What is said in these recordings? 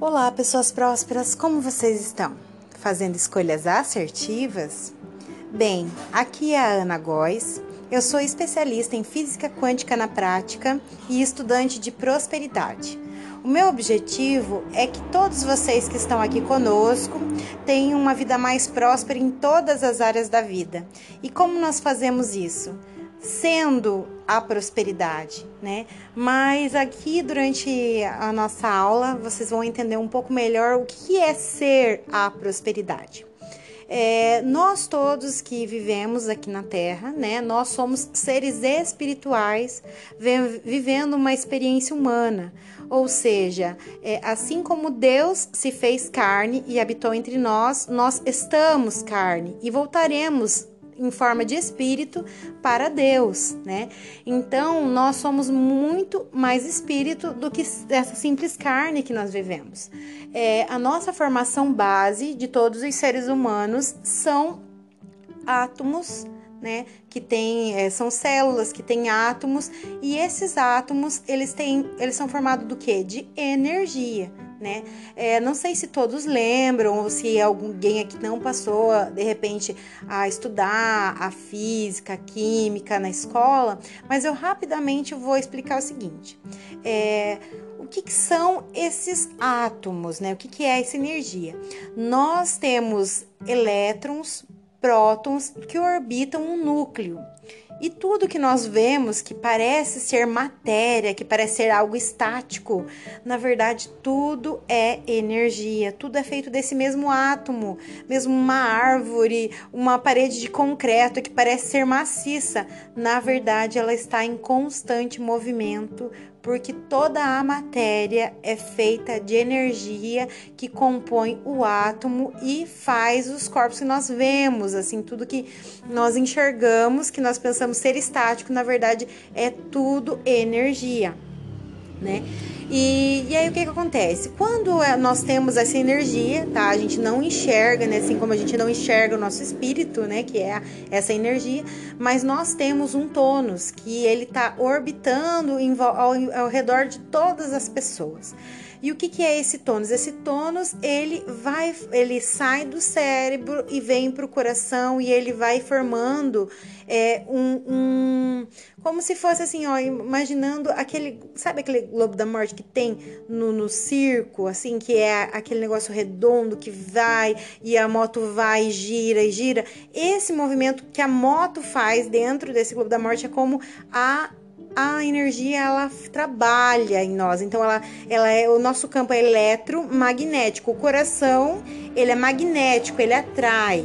Olá, pessoas prósperas, como vocês estão? Fazendo escolhas assertivas? Bem, aqui é a Ana Góes. Eu sou especialista em física quântica na prática e estudante de prosperidade. O meu objetivo é que todos vocês que estão aqui conosco tenham uma vida mais próspera em todas as áreas da vida. E como nós fazemos isso? Sendo a prosperidade, né? Mas aqui durante a nossa aula vocês vão entender um pouco melhor o que é ser a prosperidade. É, nós todos que vivemos aqui na Terra, né? Nós somos seres espirituais vivendo uma experiência humana. Ou seja, é, assim como Deus se fez carne e habitou entre nós, nós estamos carne e voltaremos em forma de espírito para Deus, né? Então, nós somos muito mais espírito do que essa simples carne que nós vivemos. É, a nossa formação base de todos os seres humanos são átomos, né? Que tem, é, são células que têm átomos e esses átomos eles têm, eles são formados do que? De energia né? É, não sei se todos lembram ou se alguém aqui não passou, de repente, a estudar a física, a química na escola, mas eu rapidamente vou explicar o seguinte. É, o que, que, são esses átomos, né? O que, que é essa energia? Nós temos elétrons, prótons que orbitam um núcleo. E tudo que nós vemos que parece ser matéria, que parece ser algo estático, na verdade tudo é energia, tudo é feito desse mesmo átomo, mesmo uma árvore, uma parede de concreto que parece ser maciça, na verdade ela está em constante movimento, porque toda a matéria é feita de energia que compõe o átomo e faz os corpos que nós vemos, assim, tudo que nós enxergamos, que nós pensamos ser estático, na verdade é tudo energia, né? E, e aí o que, que acontece? Quando é, nós temos essa energia, tá? A gente não enxerga, né? Assim como a gente não enxerga o nosso espírito, né? Que é essa energia, mas nós temos um tônus que ele tá orbitando ao, ao redor de todas as pessoas. E o que, que é esse tônus? Esse tônus ele vai, ele sai do cérebro e vem para o coração e ele vai formando é, um, um, como se fosse assim, ó, imaginando aquele, sabe aquele globo da morte que tem no, no circo, assim, que é aquele negócio redondo que vai e a moto vai, gira e gira. Esse movimento que a moto faz dentro desse globo da morte é como a a energia ela trabalha em nós. Então ela, ela é o nosso campo é eletromagnético. O coração ele é magnético, ele atrai.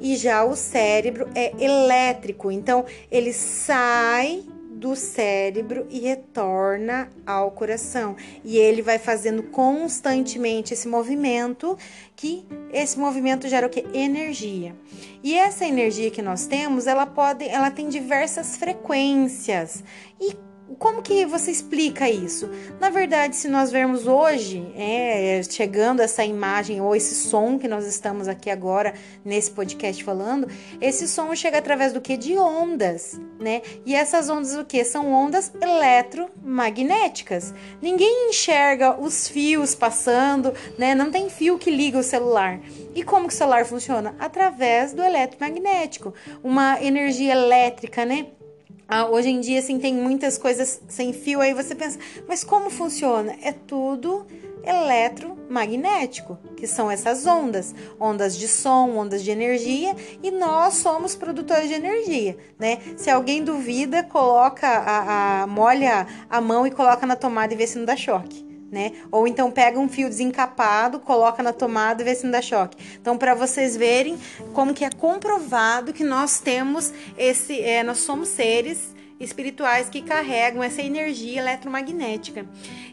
E já o cérebro é elétrico. Então ele sai do cérebro e retorna ao coração. E ele vai fazendo constantemente esse movimento, que esse movimento gera o que? Energia. E essa energia que nós temos, ela pode, ela tem diversas frequências. E como que você explica isso? Na verdade, se nós vermos hoje, é, chegando essa imagem ou esse som que nós estamos aqui agora nesse podcast falando, esse som chega através do que? De ondas, né? E essas ondas o que? São ondas eletromagnéticas. Ninguém enxerga os fios passando, né? Não tem fio que liga o celular. E como que o celular funciona? Através do eletromagnético, uma energia elétrica, né? Ah, hoje em dia, assim, tem muitas coisas sem fio, aí você pensa, mas como funciona? É tudo eletromagnético, que são essas ondas, ondas de som, ondas de energia, e nós somos produtores de energia, né? Se alguém duvida, coloca a, a molha a mão e coloca na tomada e vê se não dá choque né? Ou então pega um fio desencapado, coloca na tomada e vê se não dá choque. Então, para vocês verem como que é comprovado que nós temos esse, é, nós somos seres espirituais que carregam essa energia eletromagnética.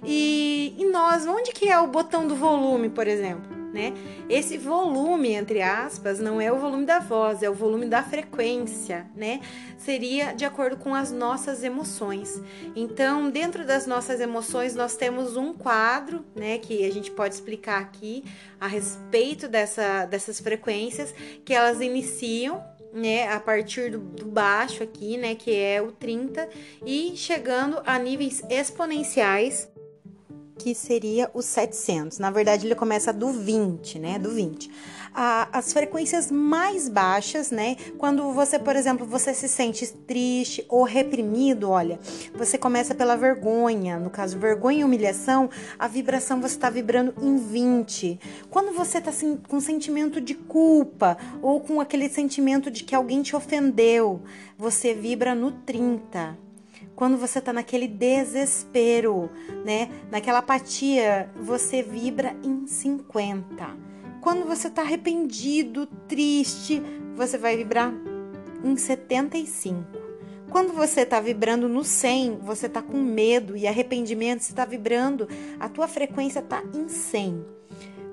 E, e nós, onde que é o botão do volume, por exemplo? Né? Esse volume, entre aspas, não é o volume da voz, é o volume da frequência, né? Seria de acordo com as nossas emoções. Então, dentro das nossas emoções, nós temos um quadro, né, que a gente pode explicar aqui a respeito dessa, dessas frequências, que elas iniciam né, a partir do, do, baixo aqui, né, que é o 30, e chegando a níveis exponenciais que seria o 700. Na verdade, ele começa do 20, né? Do 20. as frequências mais baixas, né? Quando você, por exemplo, você se sente triste ou reprimido, olha, você começa pela vergonha. No caso, vergonha e humilhação, a vibração você está vibrando em 20. Quando você está assim, com sentimento de culpa ou com aquele sentimento de que alguém te ofendeu, você vibra no 30 quando você está naquele desespero, né? Naquela apatia, você vibra em 50. Quando você está arrependido, triste, você vai vibrar em 75. Quando você está vibrando no 100, você está com medo e arrependimento, você está vibrando, a tua frequência está em 100.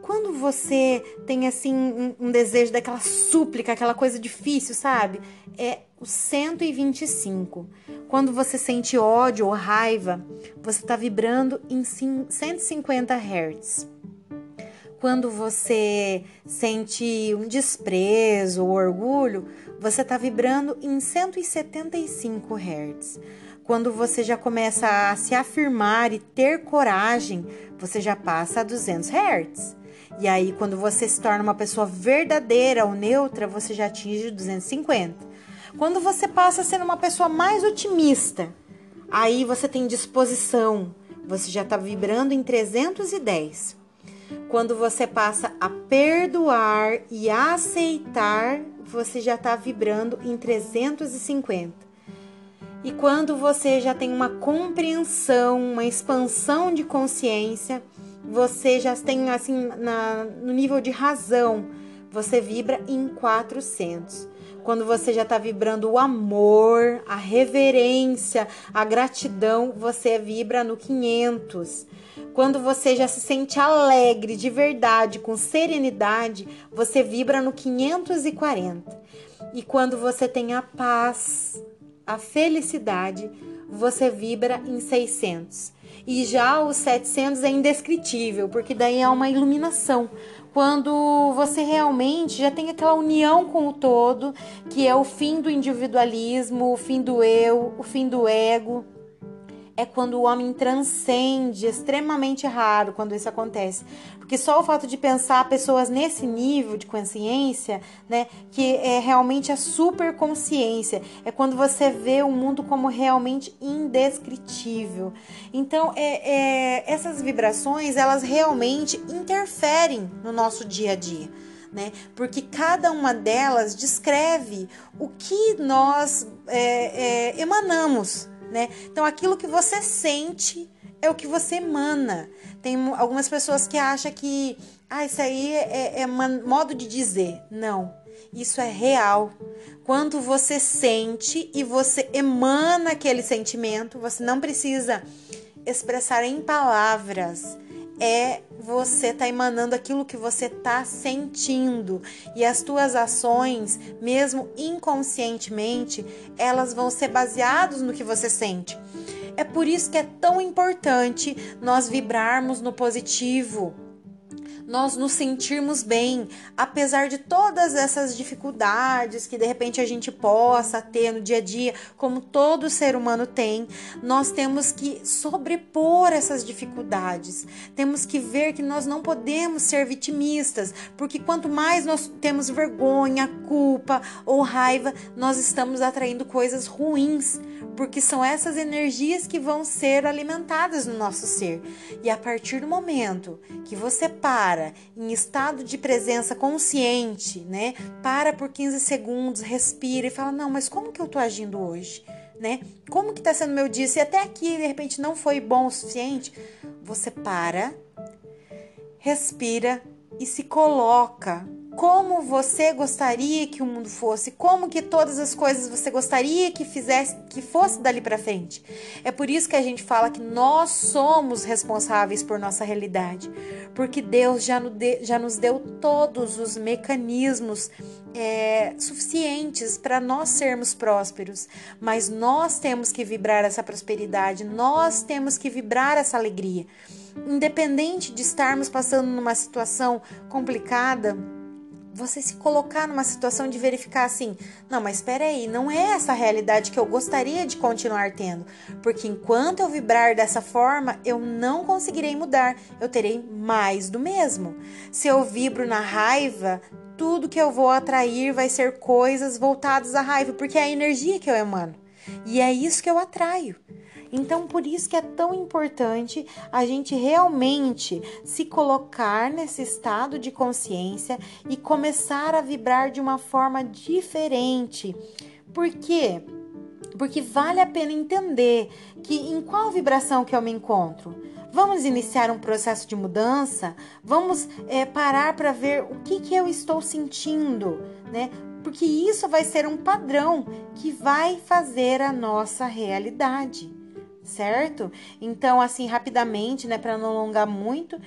Quando você tem assim um, um, desejo daquela súplica, aquela coisa difícil, sabe? É o 125. Quando você sente ódio ou raiva, você está vibrando em 150 Hz. Quando você sente um desprezo ou orgulho, você está vibrando em 175 Hz. Quando você já começa a se afirmar e ter coragem, você já passa a 200 Hz. E aí, quando você se torna uma pessoa verdadeira ou neutra, você já atinge 250. Quando você passa a ser uma pessoa mais otimista, aí você tem disposição, você já está vibrando em 310. Quando você passa a perdoar e a aceitar, você já está vibrando em 350. E quando você já tem uma compreensão, uma expansão de consciência, você já tem assim na, no nível de razão, você vibra em 400. Quando você já está vibrando o amor, a reverência, a gratidão, você vibra no 500. Quando você já se sente alegre de verdade, com serenidade, você vibra no 540. E quando você tem a paz, a felicidade, você vibra em 600. E já o 700 é indescritível, porque daí é uma iluminação. Quando você realmente já tem aquela união com o todo, que é o fim do individualismo, o fim do eu, o fim do ego é quando o homem transcende, extremamente raro quando isso acontece. Porque só o fato de pensar pessoas nesse nível de consciência, né, que é realmente a superconsciência, é quando você vê o mundo como realmente indescritível. Então, é, é, essas vibrações, elas realmente interferem no nosso dia a dia. Né? Porque cada uma delas descreve o que nós é, é, emanamos né? Então aquilo que você sente é o que você emana. Tem algumas pessoas que acham que ah, isso aí é, é modo de dizer. Não, isso é real. Quando você sente e você emana aquele sentimento, você não precisa expressar em palavras. É você tá emanando aquilo que você tá sentindo e as tuas ações, mesmo inconscientemente, elas vão ser baseadas no que você sente. É por isso que é tão importante nós vibrarmos no positivo nós nos sentirmos bem, apesar de todas essas dificuldades que de repente a gente possa ter no dia a dia, como todo ser humano tem, nós temos que sobrepor essas dificuldades. Temos que ver que nós não podemos ser vitimistas, porque quanto mais nós temos vergonha, culpa ou raiva, nós estamos atraindo coisas ruins, porque são essas energias que vão ser alimentadas no nosso ser. E a partir do momento que você para para em estado de presença consciente, né? Para por 15 segundos, respira e fala: "Não, mas como que eu tô agindo hoje?" Né? Como que tá sendo meu dia? Se até aqui de repente não foi bom o suficiente, você para, respira e se coloca como você gostaria que o mundo fosse, como que todas as coisas você gostaria que fizesse, que fosse dali para frente. É por isso que a gente fala que nós somos responsáveis por nossa realidade, porque Deus já, nos deu todos os mecanismos é, suficientes para nós sermos prósperos, mas nós temos que vibrar essa prosperidade, nós temos que vibrar essa alegria. Independente de estarmos passando numa situação complicada, você se colocar numa situação de verificar assim: não, mas espera aí, não é essa a realidade que eu gostaria de continuar tendo, porque enquanto eu vibrar dessa forma, eu não conseguirei mudar, eu terei mais do mesmo. Se eu vibro na raiva, tudo que eu vou atrair vai ser coisas voltadas à raiva, porque é a energia que eu emano. E é isso que eu atraio. Então, por isso que é tão importante a gente realmente se colocar nesse estado de consciência e começar a vibrar de uma forma diferente. Por quê? Porque vale a pena entender que em qual vibração que eu me encontro. Vamos iniciar um processo de mudança? Vamos é, parar para ver o que, que eu estou sentindo, né? Porque isso vai ser um padrão que vai fazer a nossa realidade certo? Então, assim, rapidamente, né, para não alongar muito,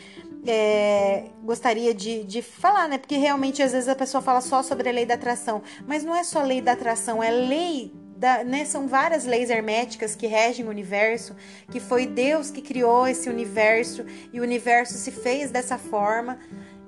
é, gostaria de, de falar, né? Porque realmente às vezes a pessoa fala só sobre a lei da atração, mas não é só lei da atração, é lei da, né, são várias leis herméticas que regem o universo, que foi Deus que criou esse universo e o universo se fez dessa forma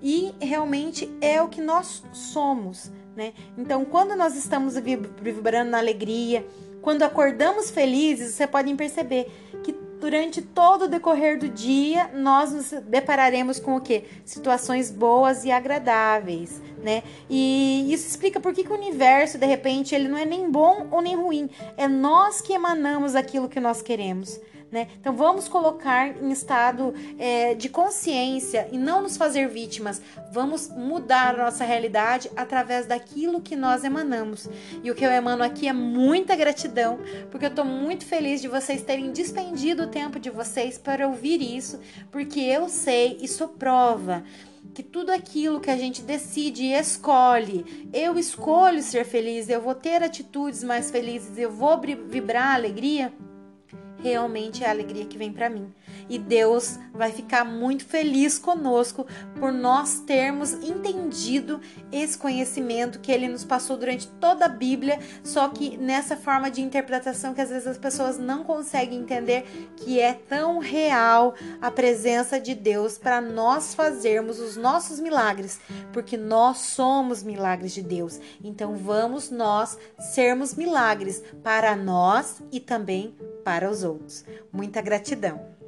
e realmente é o que nós somos, né? Então, quando nós estamos vibrando na alegria, quando acordamos felizes, você podem perceber que durante todo o decorrer do dia nós nos depararemos com o que? Situações boas e agradáveis, né? E isso explica por que, que o universo, de repente, ele não é nem bom ou nem ruim. É nós que emanamos aquilo que nós queremos. Né? Então vamos colocar em estado é, de consciência e não nos fazer vítimas. Vamos mudar a nossa realidade através daquilo que nós emanamos. E o que eu emano aqui é muita gratidão, porque eu estou muito feliz de vocês terem despendido o tempo de vocês para ouvir isso, porque eu sei e sou prova que tudo aquilo que a gente decide e escolhe, eu escolho ser feliz, eu vou ter atitudes mais felizes, eu vou vibrar alegria realmente é a alegria que vem para mim. E Deus vai ficar muito feliz conosco por nós termos entendido esse conhecimento que ele nos passou durante toda a Bíblia, só que nessa forma de interpretação que às vezes as pessoas não conseguem entender que é tão real a presença de Deus para nós fazermos os nossos milagres, porque nós somos milagres de Deus. Então vamos nós sermos milagres para nós e também para os outros. Muita gratidão.